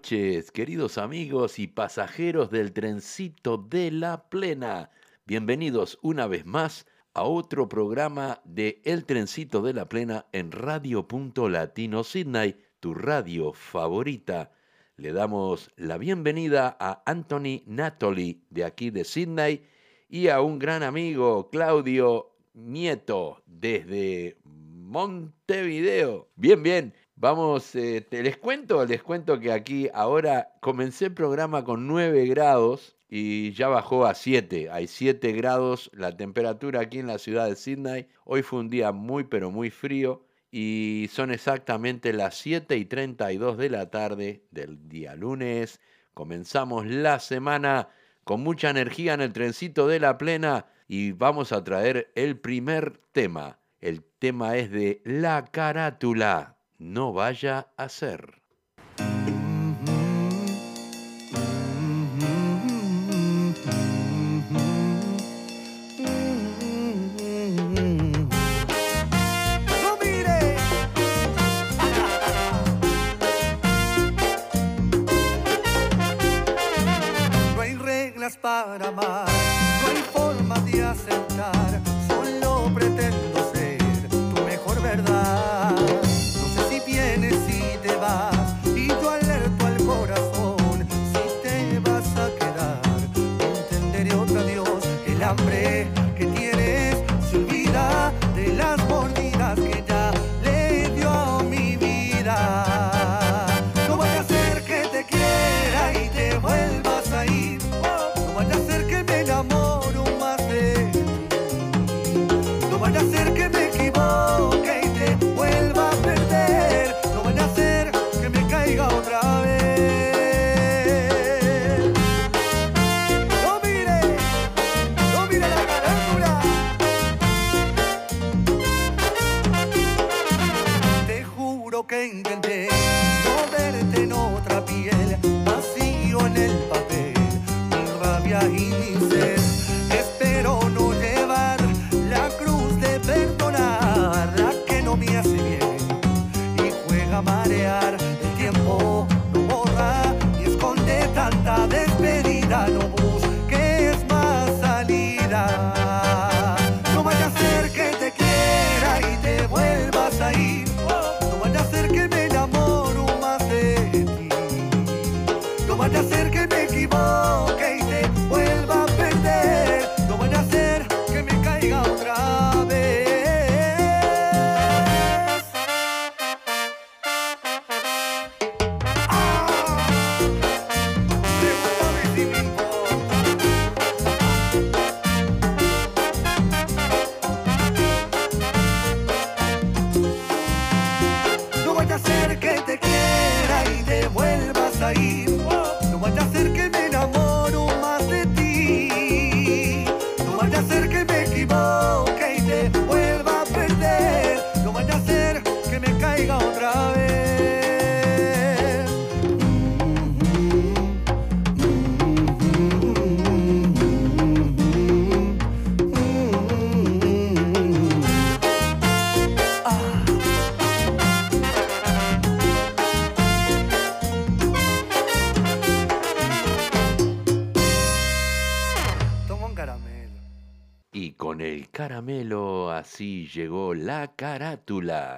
noches, queridos amigos y pasajeros del trencito de la plena. Bienvenidos una vez más a otro programa de El trencito de la plena en Radio Latino Sydney, tu radio favorita. Le damos la bienvenida a Anthony Natoli de aquí de Sydney y a un gran amigo, Claudio Nieto, desde Montevideo. Bien, bien. Vamos, te les cuento, les cuento que aquí ahora comencé el programa con 9 grados y ya bajó a 7. Hay 7 grados la temperatura aquí en la ciudad de Sydney. Hoy fue un día muy pero muy frío y son exactamente las 7 y 32 de la tarde del día lunes. Comenzamos la semana con mucha energía en el trencito de la plena y vamos a traer el primer tema. El tema es de la carátula. No vaya a ser.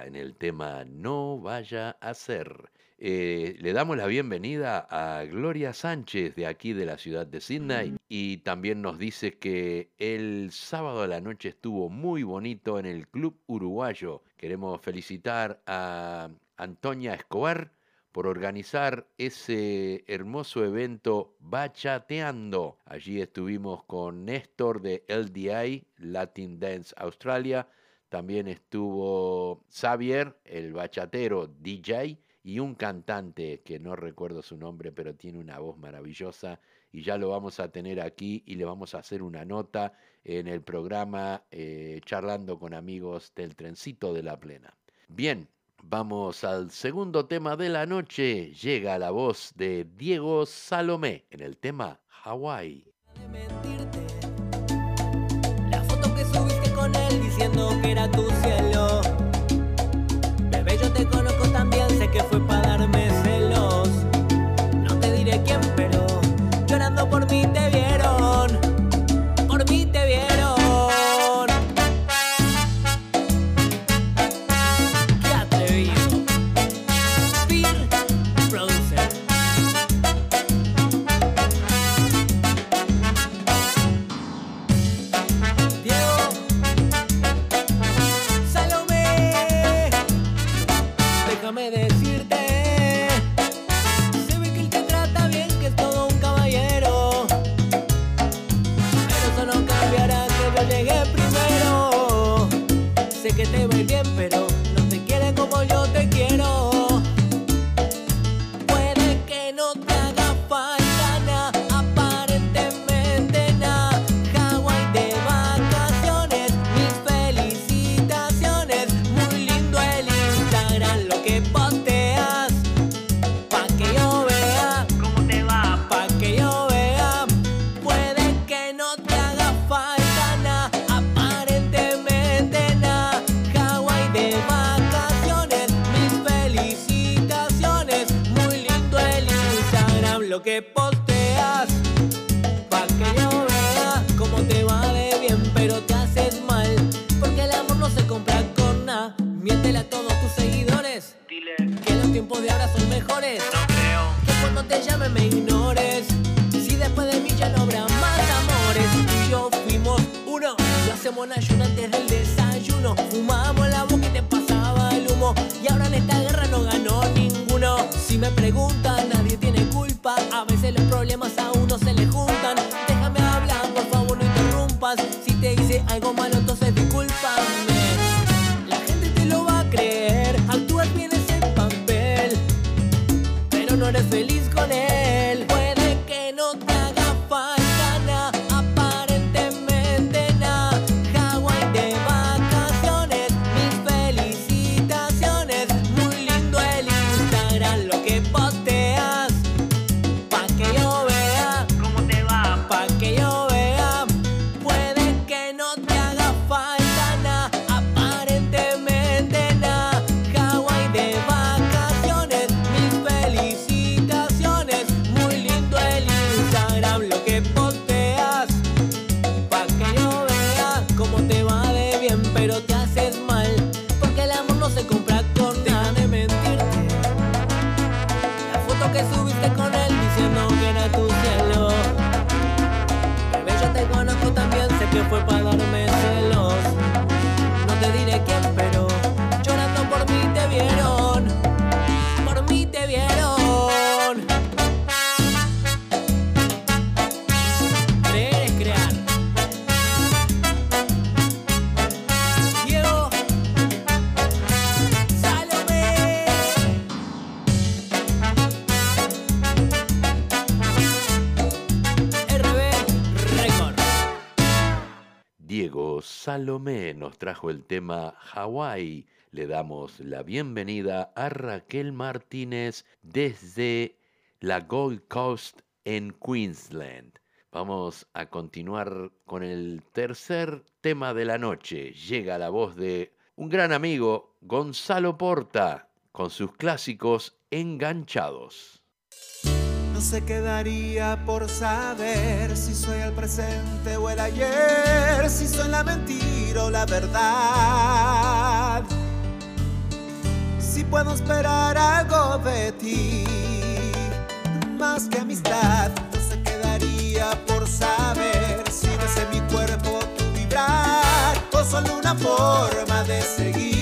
En el tema No vaya a ser. eh, le damos la bienvenida a Gloria Sánchez de aquí de la ciudad de Sydney y también nos dice que el sábado a la noche estuvo muy bonito en el Club Uruguayo. Queremos felicitar a Antonia Escobar por organizar ese hermoso evento Bachateando. Allí estuvimos con Néstor de LDI, Latin Dance Australia. También estuvo Xavier, el bachatero DJ, y un cantante que no recuerdo su nombre, pero tiene una voz maravillosa y ya lo vamos a tener aquí y le vamos a hacer una nota en el programa eh, Charlando con amigos del trencito de la plena. Bien, vamos al segundo tema de la noche. Llega la voz de Diego Salomé en el tema Hawaii. La diciendo que era tu cielo. Yo te conozco también, sé que fue me preguntan, nadie tiene culpa. A veces los problemas a uno Salomé nos trajo el tema Hawái. Le damos la bienvenida a Raquel Martínez desde la Gold Coast en Queensland. Vamos a continuar con el tercer tema de la noche. Llega la voz de un gran amigo, Gonzalo Porta, con sus clásicos enganchados. No se quedaría por saber si soy el presente o el ayer, si soy la mentira o la verdad. si puedo esperar algo de ti, más que amistad, no se quedaría por saber si ves en mi cuerpo tu vibrar o solo una forma de seguir,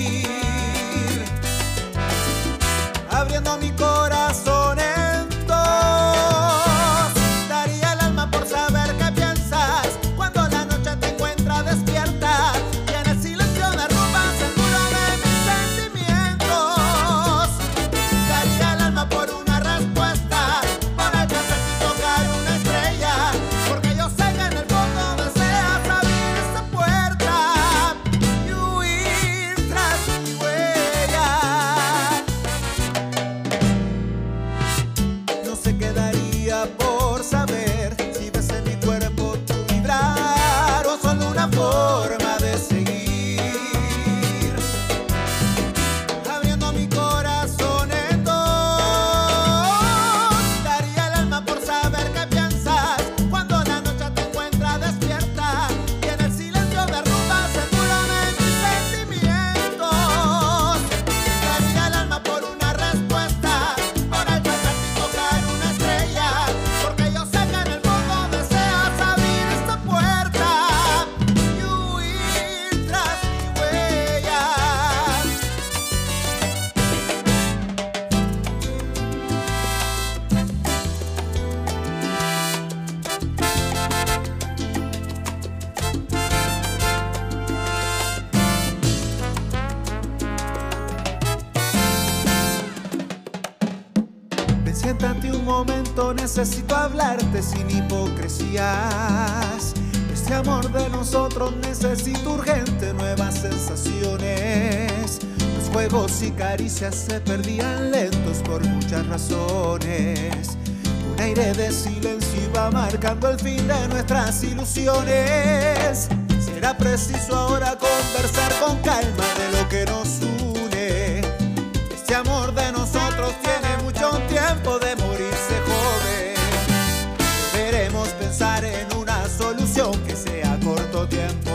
necesito hablarte sin hipocresías. Este amor de nosotros necesita urgente nuevas sensaciones. Los juegos y caricias se perdían lentos por muchas razones. Un aire de silencio iba marcando el fin de nuestras ilusiones. Será preciso ahora conversar con calma de lo que nos une. Este amor de nosotros tiene mucho tiempo de solución que sea corto tiempo.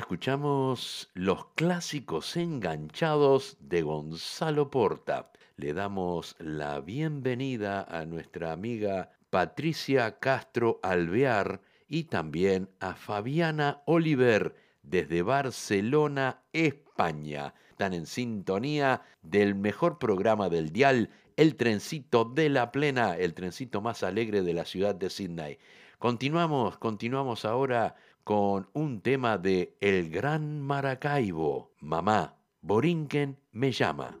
Escuchamos los clásicos enganchados de Gonzalo Porta. Le damos la bienvenida a nuestra amiga Patricia Castro Alvear y también a Fabiana Oliver desde Barcelona, España. Están en sintonía del mejor programa del dial, el trencito de la plena, el trencito más alegre de la ciudad de Sydney. Continuamos, continuamos ahora con un tema de El Gran Maracaibo, Mamá, Borinquen me llama.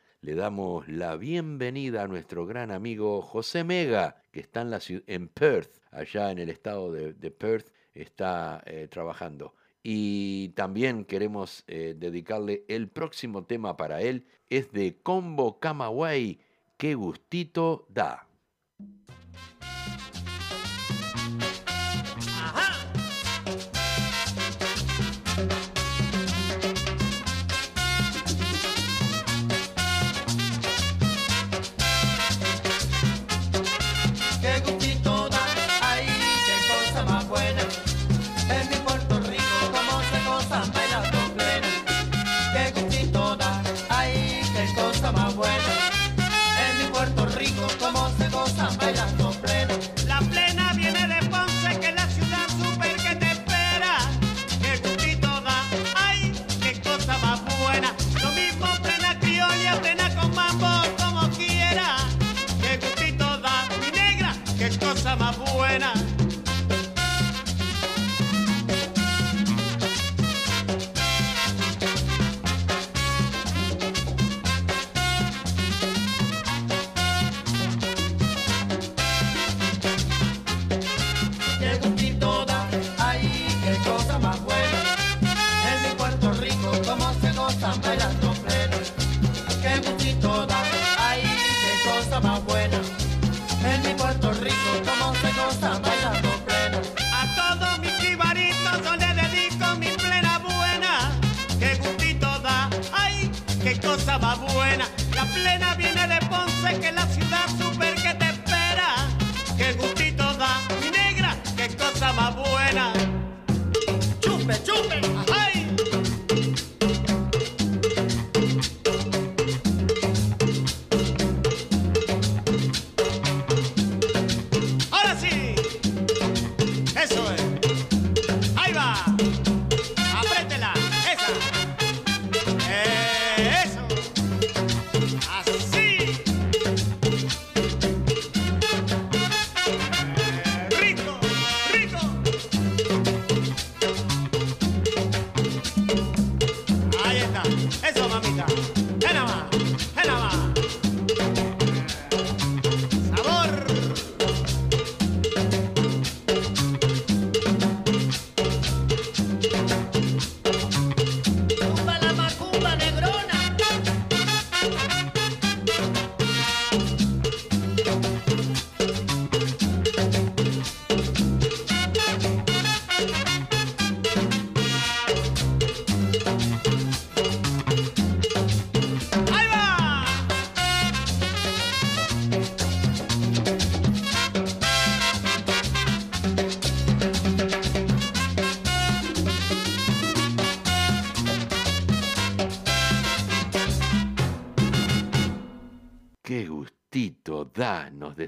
le damos la bienvenida a nuestro gran amigo José Mega, que está en, la en Perth, allá en el estado de, Perth, está eh, trabajando. Y también queremos eh, dedicarle el próximo tema para él, es de Combo Camagüey, qué gustito da.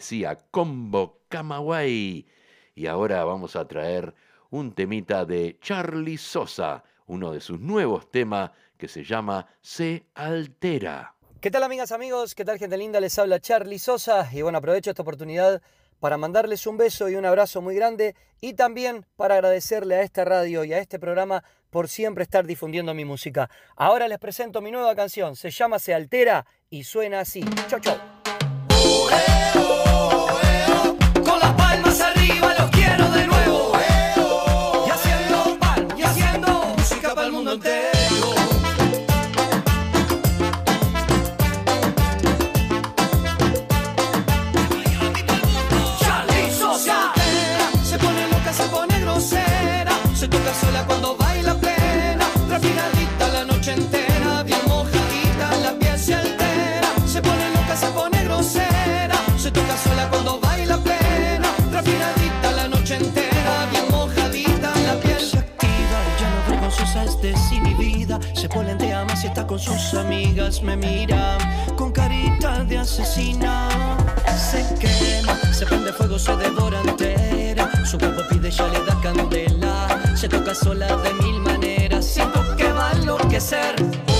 Decía Combo Camagüey. Y ahora vamos a traer un temita de Charlie Sosa, uno de sus nuevos temas que se llama Se Altera. ¿Qué tal amigas, amigos? ¿Qué tal gente linda? Les habla Charlie Sosa y bueno, aprovecho esta oportunidad para mandarles un beso y un abrazo muy grande y también para agradecerle a esta radio y a este programa por siempre estar difundiendo mi música. Ahora les presento mi nueva canción, se llama Se Altera y suena así. Chau, chau. Polentea más y está con sus amigas, me mira con carita de asesina, se quema, se prende fuego, se devora entera, su cuerpo pide, ya le da candela, se toca sola de mil maneras, siento que va a enloquecer.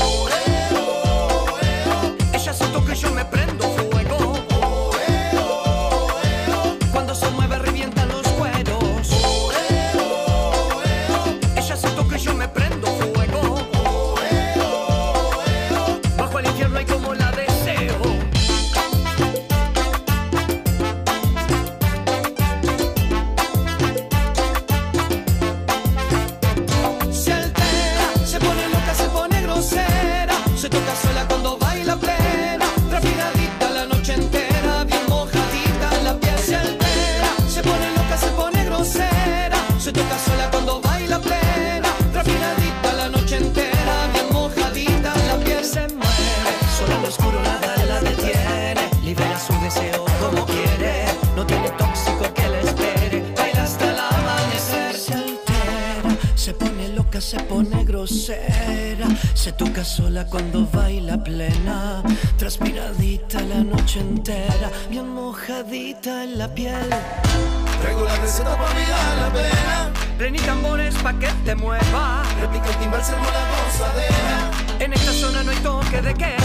En esta zona no hay toque de queda.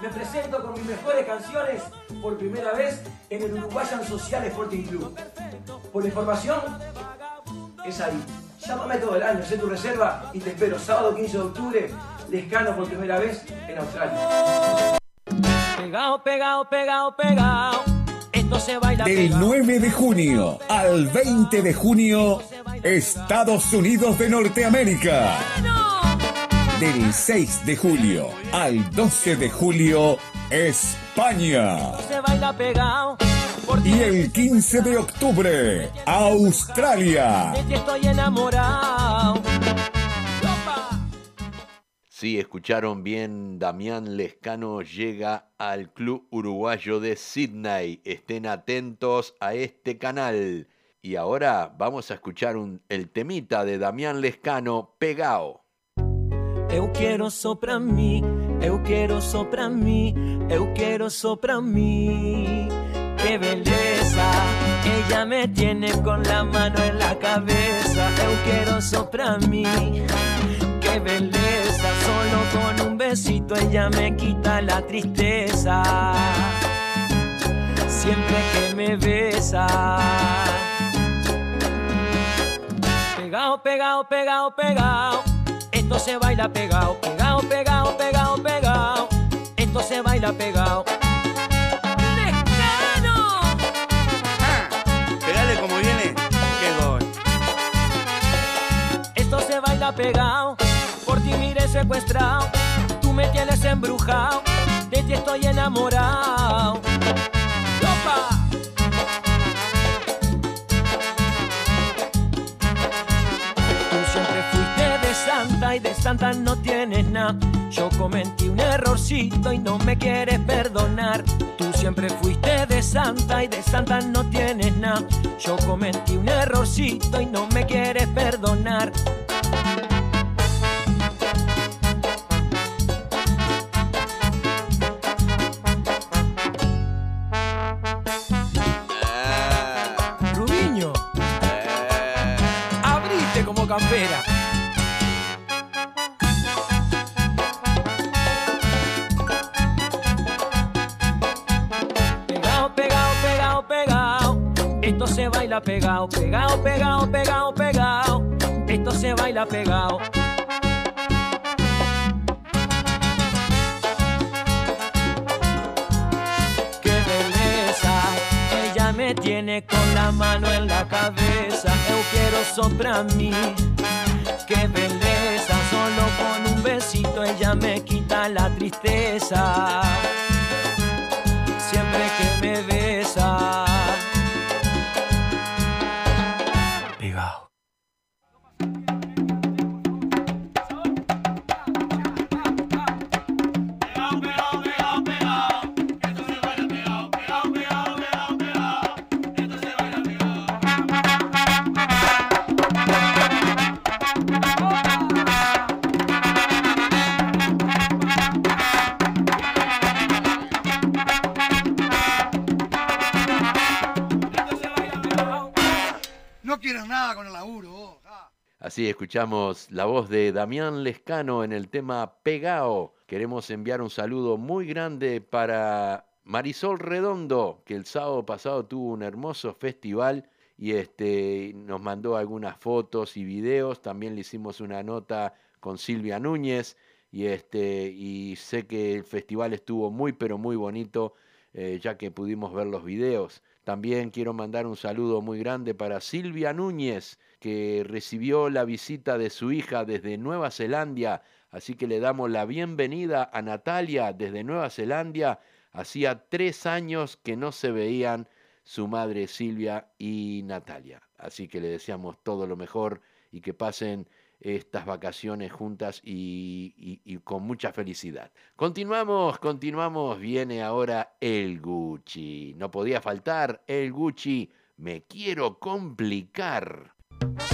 Me presento con mis mejores canciones por primera vez en el Uruguayan Social Sporting Club. Por la información, es ahí. Llámame todo el año, sé tu reserva y te espero. Sábado 15 de octubre, Lescano por primera vez en Australia. Pegado, pegado, pegado, pegado. Esto se baila Del pegado. 9 de junio al 20 de junio, Estados Unidos de Norteamérica. Del 6 de julio al 12 de julio, España. Y el 15 de octubre, Australia. Sí, escucharon bien, Damián Lescano llega al Club Uruguayo de Sydney. Estén atentos a este canal. Y ahora vamos a escuchar un, el temita de Damián Lescano, Pegao. Eu quero só pra mim, eu quero só pra mim, eu quero só pra mim. Qué belleza, ella me tiene con la mano en la cabeza. Eu quero só pra mim. Qué belleza, solo con un besito ella me quita la tristeza. Siempre que me besa. Pegado, pegado, pegado, pegado. Esto se baila pegado, pegado, pegado, pegado, pegado. Esto Esto se baila pegado. ¡Lescano! Pegale como viene. Qué gol. Esto se baila pegado. Por ti mire secuestrado. Tú me tienes embrujado. De ti estoy enamorado. Yo cometí un errorcito y no me quieres perdonar. Tú siempre fuiste de santa y de santa no tienes nada. Yo cometí un errorcito y no me quieres perdonar. Baila pegado, pegado, pegado, pegado, pegado. Esto se baila pegado. Qué belleza, ella me tiene con la mano en la cabeza. Eu quiero sopra mí. Qué belleza, solo con un besito ella me quita la tristeza. Así escuchamos la voz de Damián Lescano en el tema Pegao. Queremos enviar un saludo muy grande para Marisol Redondo, que el sábado pasado tuvo un hermoso festival y este, nos mandó algunas fotos y videos. También le hicimos una nota con Silvia Núñez y, este, y sé que el festival estuvo muy pero muy bonito eh, ya que pudimos ver los videos. También quiero mandar un saludo muy grande para Silvia Núñez, que recibió la visita de su hija desde Nueva Zelanda. Así que le damos la bienvenida a Natalia desde Nueva Zelanda. Hacía tres años que no se veían su madre Silvia y Natalia. Así que le deseamos todo lo mejor y que pasen estas vacaciones juntas y, y- y con mucha felicidad. Continuamos, continuamos. Viene ahora el Gucci. No podía faltar el Gucci. Me quiero complicar. Thank you.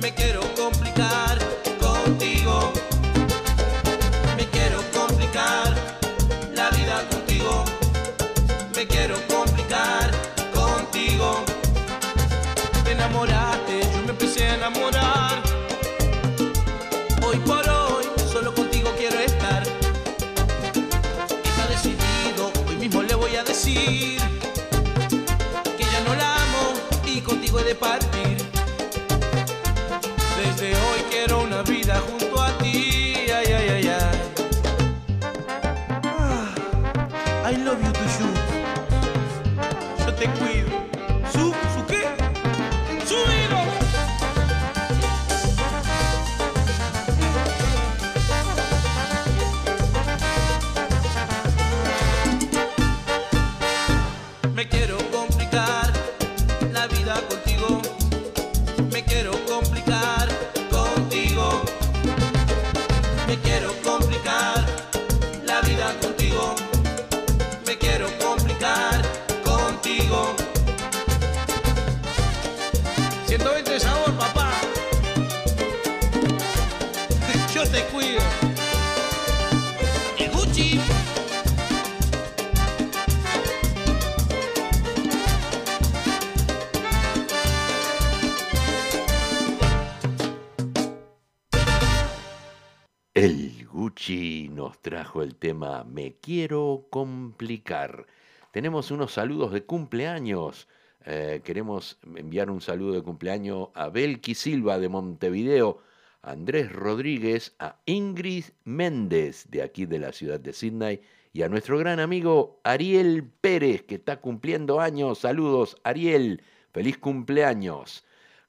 Me quiero complicar Tenemos unos saludos de cumpleaños. Eh, queremos enviar un saludo de cumpleaños a Belki Silva de Montevideo, a Andrés Rodríguez, a Ingrid Méndez de aquí de la ciudad de Sydney y a nuestro gran amigo Ariel Pérez que está cumpliendo años. Saludos Ariel, feliz cumpleaños.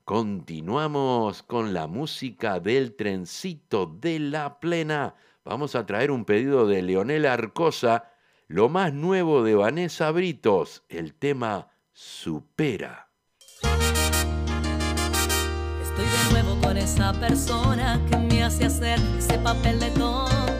Continuamos con la música del trencito de la plena. Vamos a traer un pedido de Leonel Arcosa lo más nuevo de Vanessa Britos, el tema Supera. Estoy de nuevo con esa persona que me hace hacer ese papel de tonto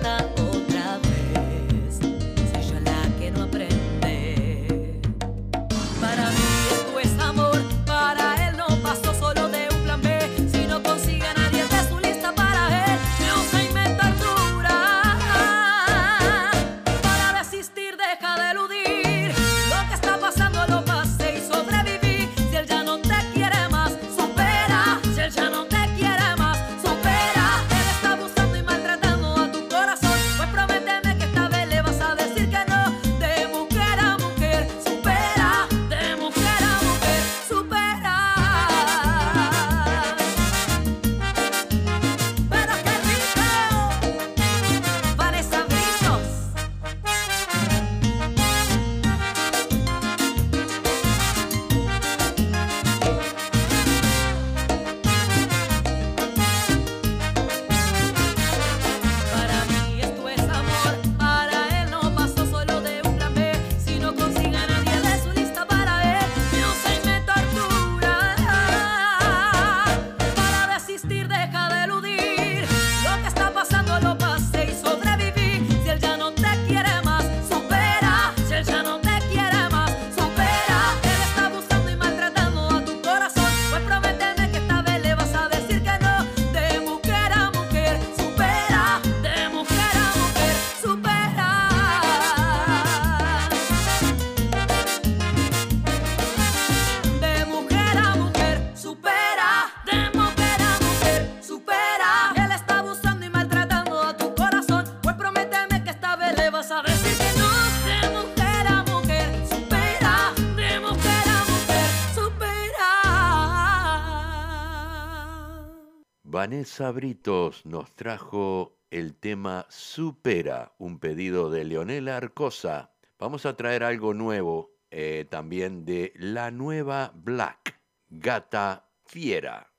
Sabritos nos trajo el tema Supera, un pedido de Leonela Arcosa. Vamos a traer algo nuevo eh, también de la nueva Black, Gata Fiera.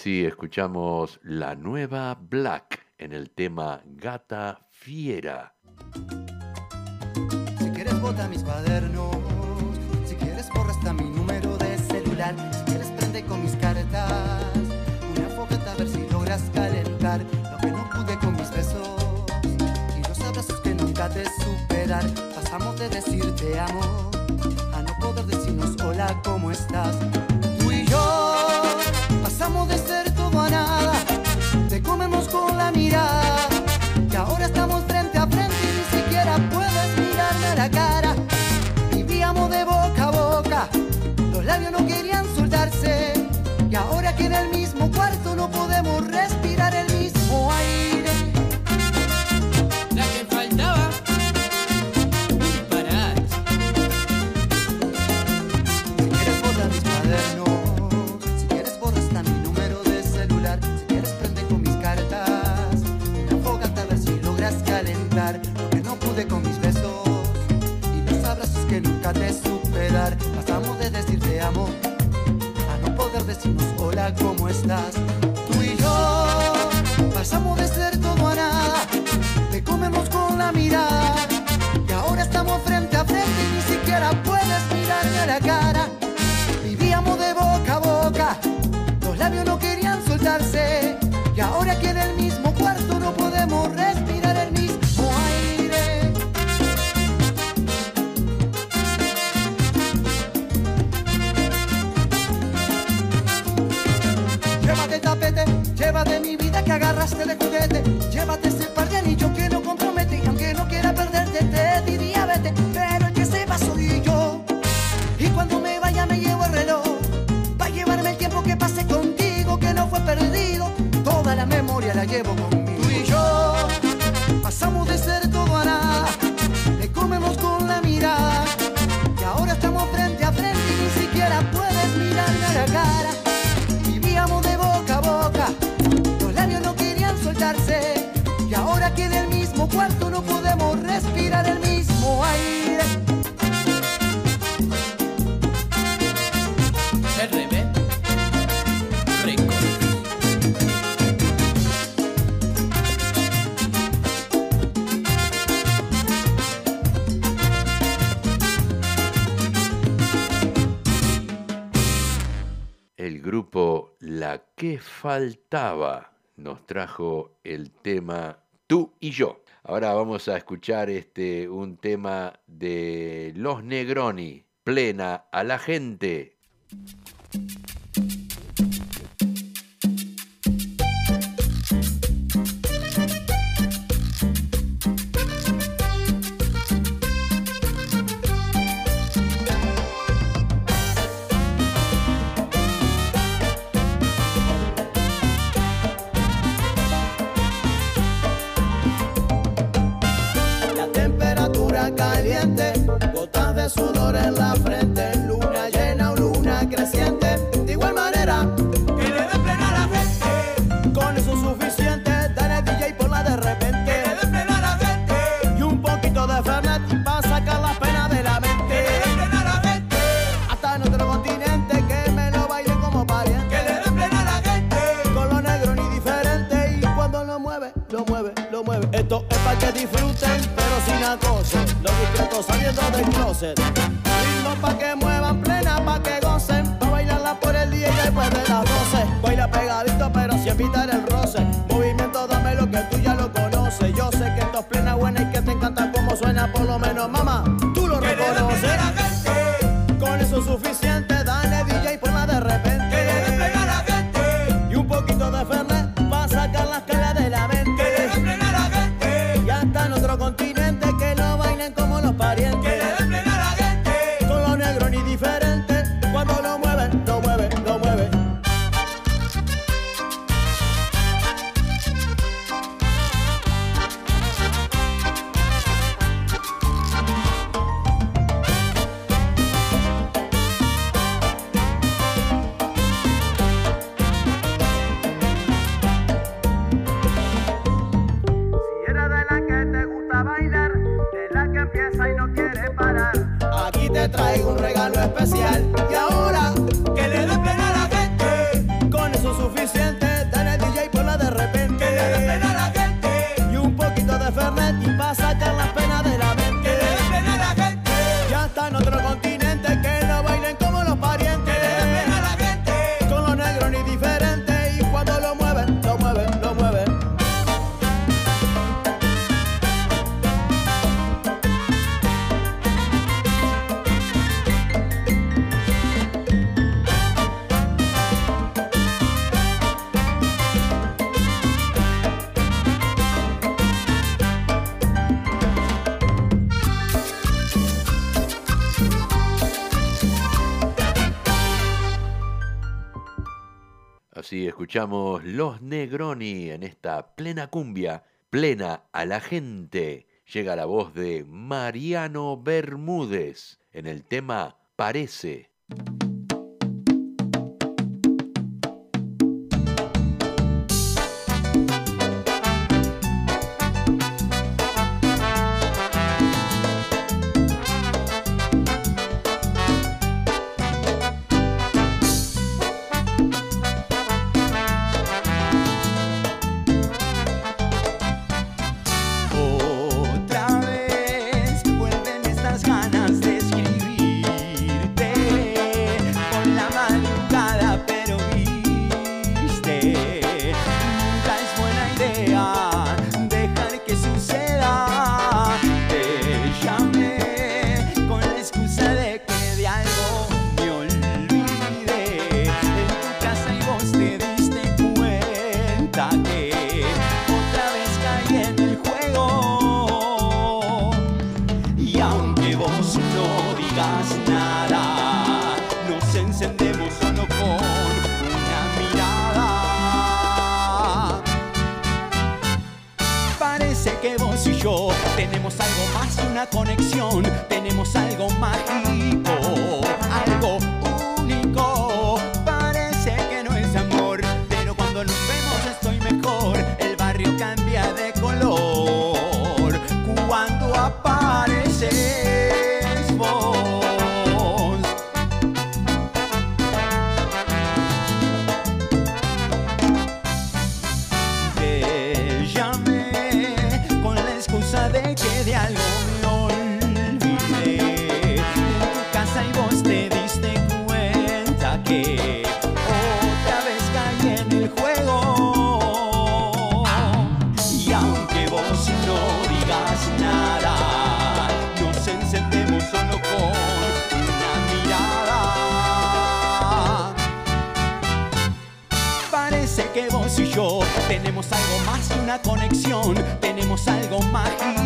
Así escuchamos la nueva Black en el tema Gata Fiera. Si quieres bota mis cuadernos, si quieres borra hasta mi número de celular, si quieres prende con mis cartas, una fogata a ver si logras calentar lo que no pude con mis besos y los abrazos que nunca te superar. Pasamos de decir te amo a no poder decirnos hola, ¿cómo estás? Los labios no querían soltarse. Y ahora que en el mismo cuarto no podemos respirar el mismo hola, ¿cómo estás? Tú y yo pasamos de ser todo a nada, te comemos con la mirada y ahora estamos frente a frente y ni siquiera puedes mirarme a la cara. Vivíamos de boca a boca, los labios no querían soltarse. Y ahora que en el mismo llévate mi vida que agarraste de juguete. Llévate ese par de anillos que no compromete. Y aunque no quiera perderte, te diría vete. Pero el que se va soy yo. Y cuando me vaya me llevo el reloj. Pa' llevarme el tiempo que pasé contigo, que no fue perdido. Toda la memoria la llevo conmigo. Ahora que en el mismo cuarto no podemos respirar el mismo aire. RB. Rico. El grupo La que faltaba nos trajo el tema Tú y yo. Ahora vamos a escuchar este un tema de Los Negroni, plena a la gente. De igual manera, que le dé plena a la gente. Con eso es suficiente, dale DJ por la de repente. A la gente. Y un poquito de Fernet para sacar las penas de la mente. Que le dé plena a la gente. Hasta en otro continente, que me lo baile como pariente. A la gente. Con lo negro ni diferente. Y cuando lo mueve, lo mueve, lo mueve. Esto es para que disfruten, pero sin acoso. Los discretos saliendo del closet. Pegadito, pero sin evitar el Vamos y escuchamos Los Negroni en esta plena cumbia, plena a la gente. Llega la voz de Mariano Bermúdez en el tema Parece. Tenemos algo más que una conexión, tenemos algo mágico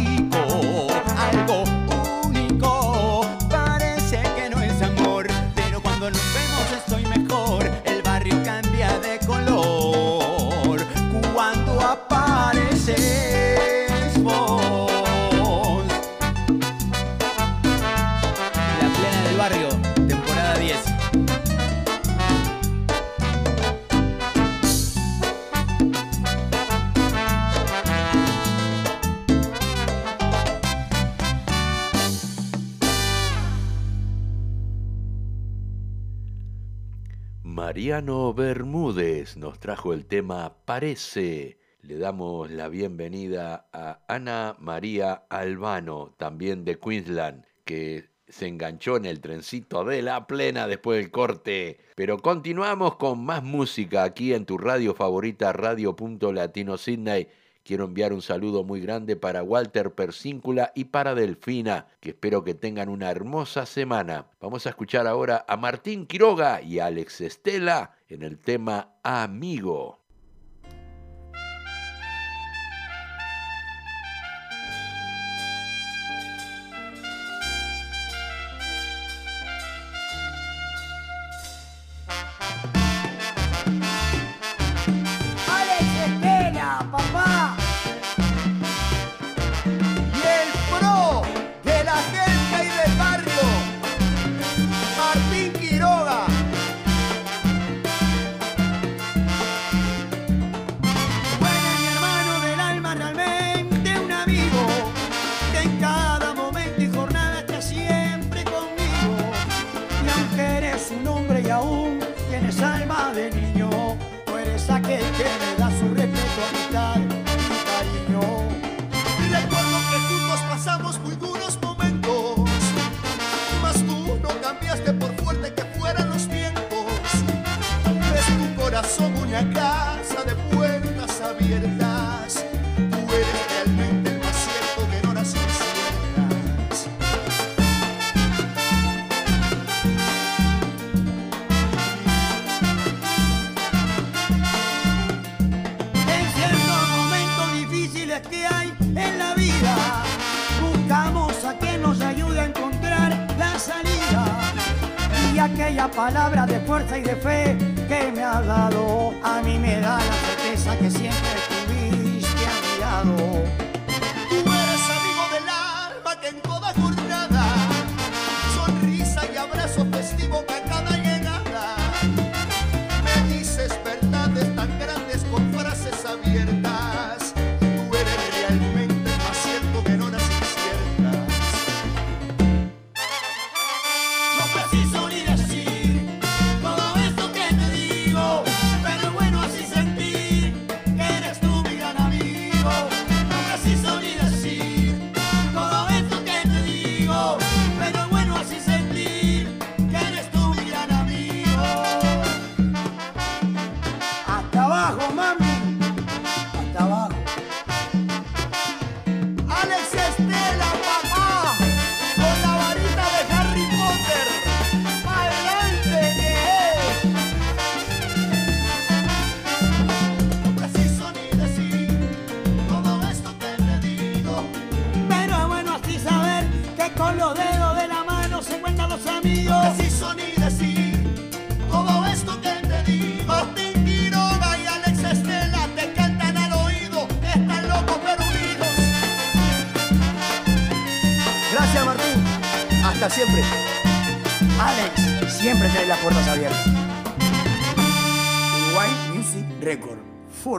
Bermúdez nos trajo el tema Parece. Le damos la bienvenida a Ana María Albano, también de Queensland, que se enganchó en el trencito de la plena después del corte. Pero continuamos con más música aquí en tu radio favorita, Radio Punto Latino Sydney. Quiero enviar un saludo muy grande para Walter Persíncula y para Delfina, que espero que tengan una hermosa semana. Vamos a escuchar ahora a Martín Quiroga y Alex Estela en el tema Amigo.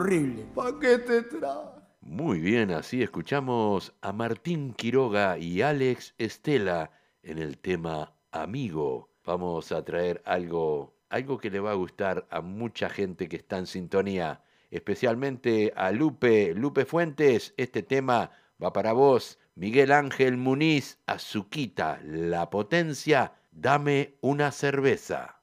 horrible. ¿Para qué te traje? Muy bien, así escuchamos a Martín Quiroga y Alex Estela en el tema Amigo. Vamos a traer algo, algo que le va a gustar a mucha gente que está en sintonía, especialmente a Lupe, Lupe Fuentes. Este tema va para vos, Miguel Ángel Muniz, Azuquita, La Potencia, Dame una cerveza.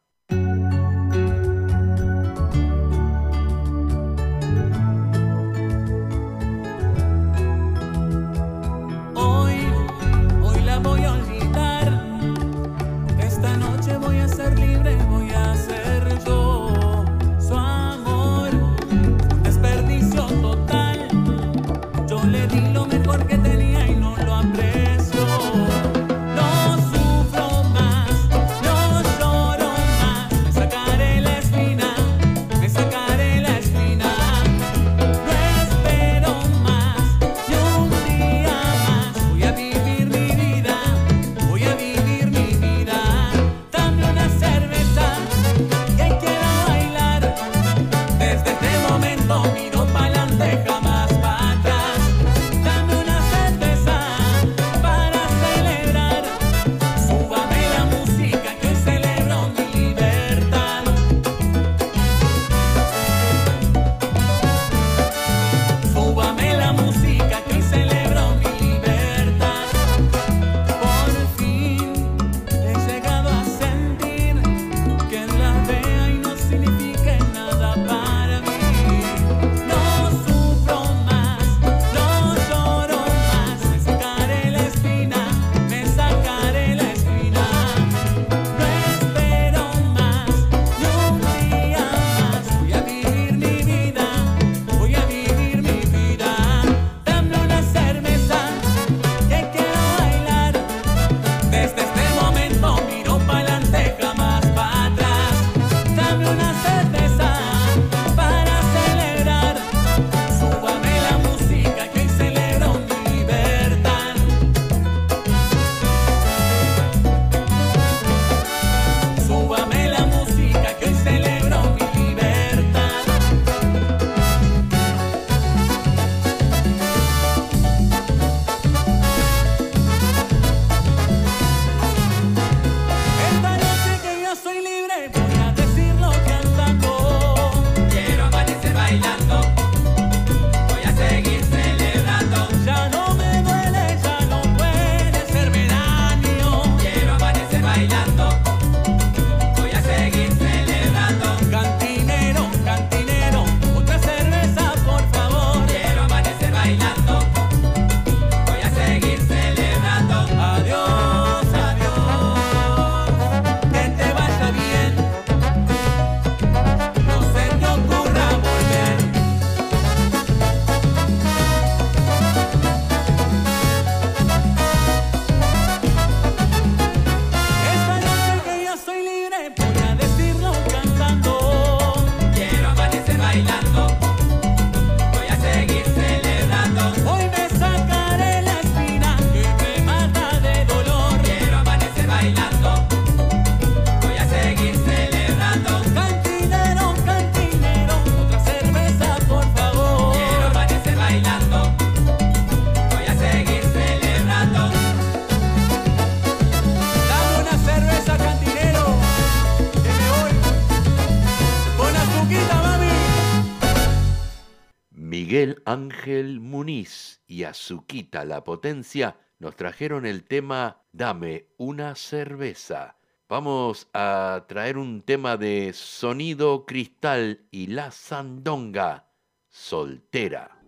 Ángel Muniz y Azuquita La Potencia nos trajeron el tema Dame una cerveza. Vamos a traer un tema de Sonido Cristal y La Sandonga, Soltera.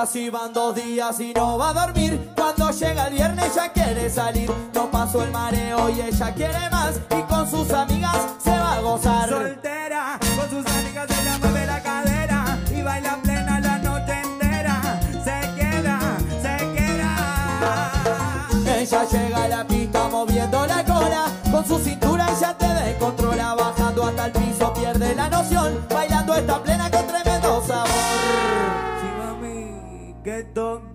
Casi van dos días y no va a dormir. Cuando llega el viernes ya quiere salir. No pasó el mareo y ella quiere más. Y con sus amigas se va a gozar. Soltera, con sus amigas ella mueve la cadera y baila plena la noche entera. Se queda, se queda. Ella llega a la pista moviendo la cola. Con su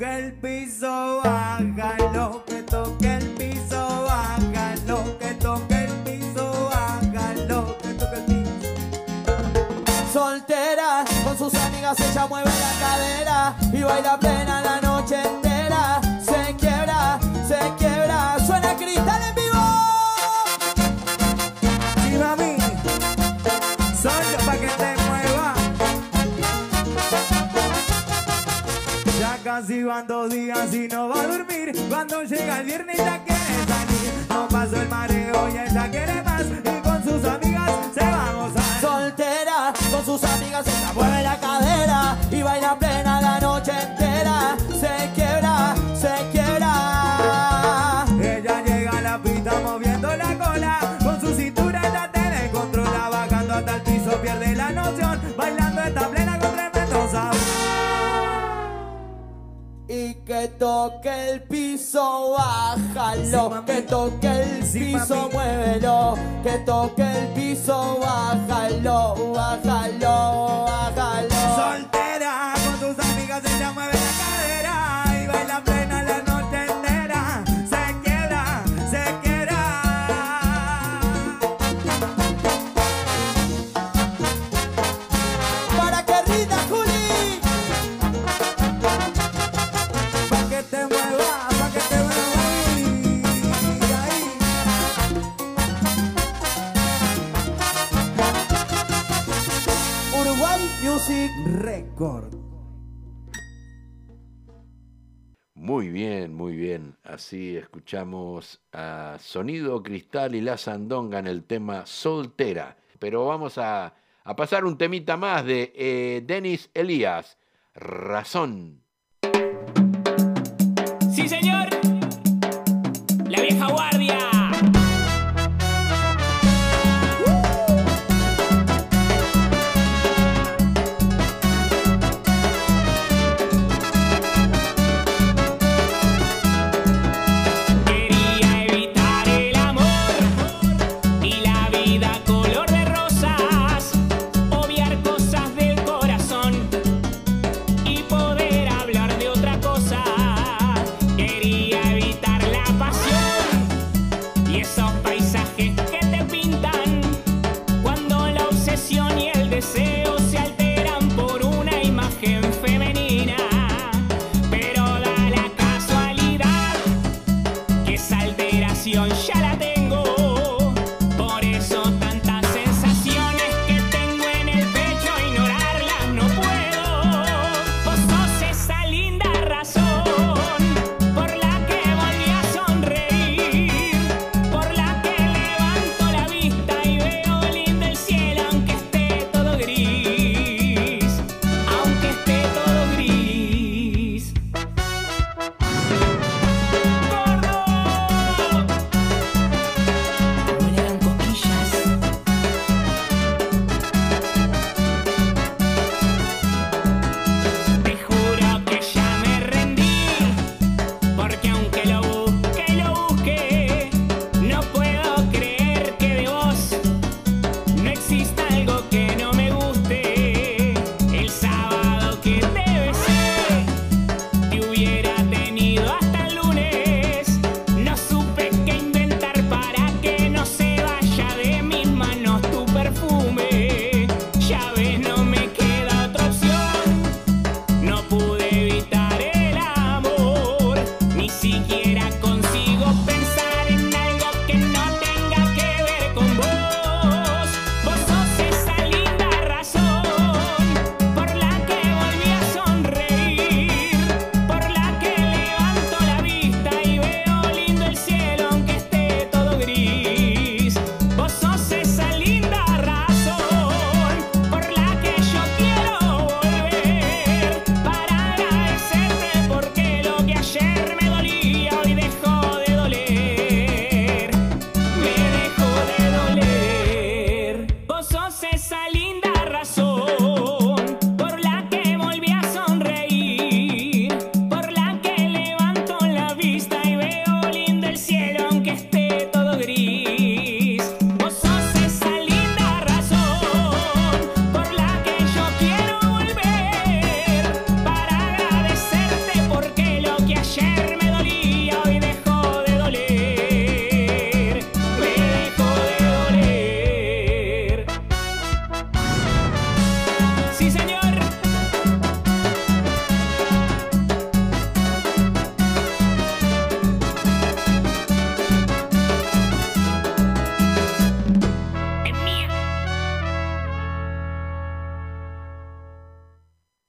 toque el piso, bájalo. Que toque el piso, bájalo. Que toque el piso, bájalo. Que toque el piso. Soltera, con sus amigas ella mueve la cadera y baila plena la noche Ya casi van dos días y no va a dormir. Cuando llega el viernes ya quiere salir. No pasó el mareo y ella quiere más. Y con sus amigas se va a gozar. Soltera, con sus amigas ella mueve la cadera que toque el piso, bájalo. que toque el piso, muévelo. Que toque el piso, bájalo, bájalo, bájalo. Soltera, con tus amigas ella mueve la cadera y baila plena Music Record. Muy bien, muy bien. Así escuchamos a Sonido Cristal y La Sandonga en el tema Soltera. Pero vamos a, a pasar un temita más de eh, Denis Elías, Razón. Sí, señor. La vieja guardia.